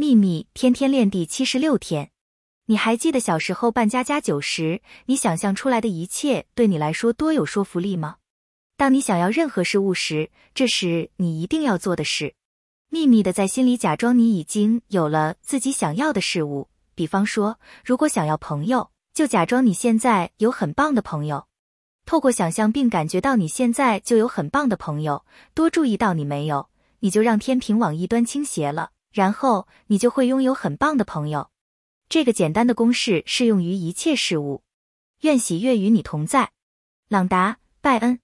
秘密天天练第七十六天，你还记得小时候办家家酒时，你想象出来的一切对你来说多有说服力吗？当你想要任何事物时，这是你一定要做的事。秘密的在心里假装你已经有了自己想要的事物，比方说，如果想要朋友，就假装你现在有很棒的朋友。透过想象并感觉到你现在就有很棒的朋友，多注意到你没有，你就让天平往一端倾斜了。然后你就会拥有很棒的朋友。这个简单的公式适用于一切事物。愿喜悦与你同在，朗达·拜恩。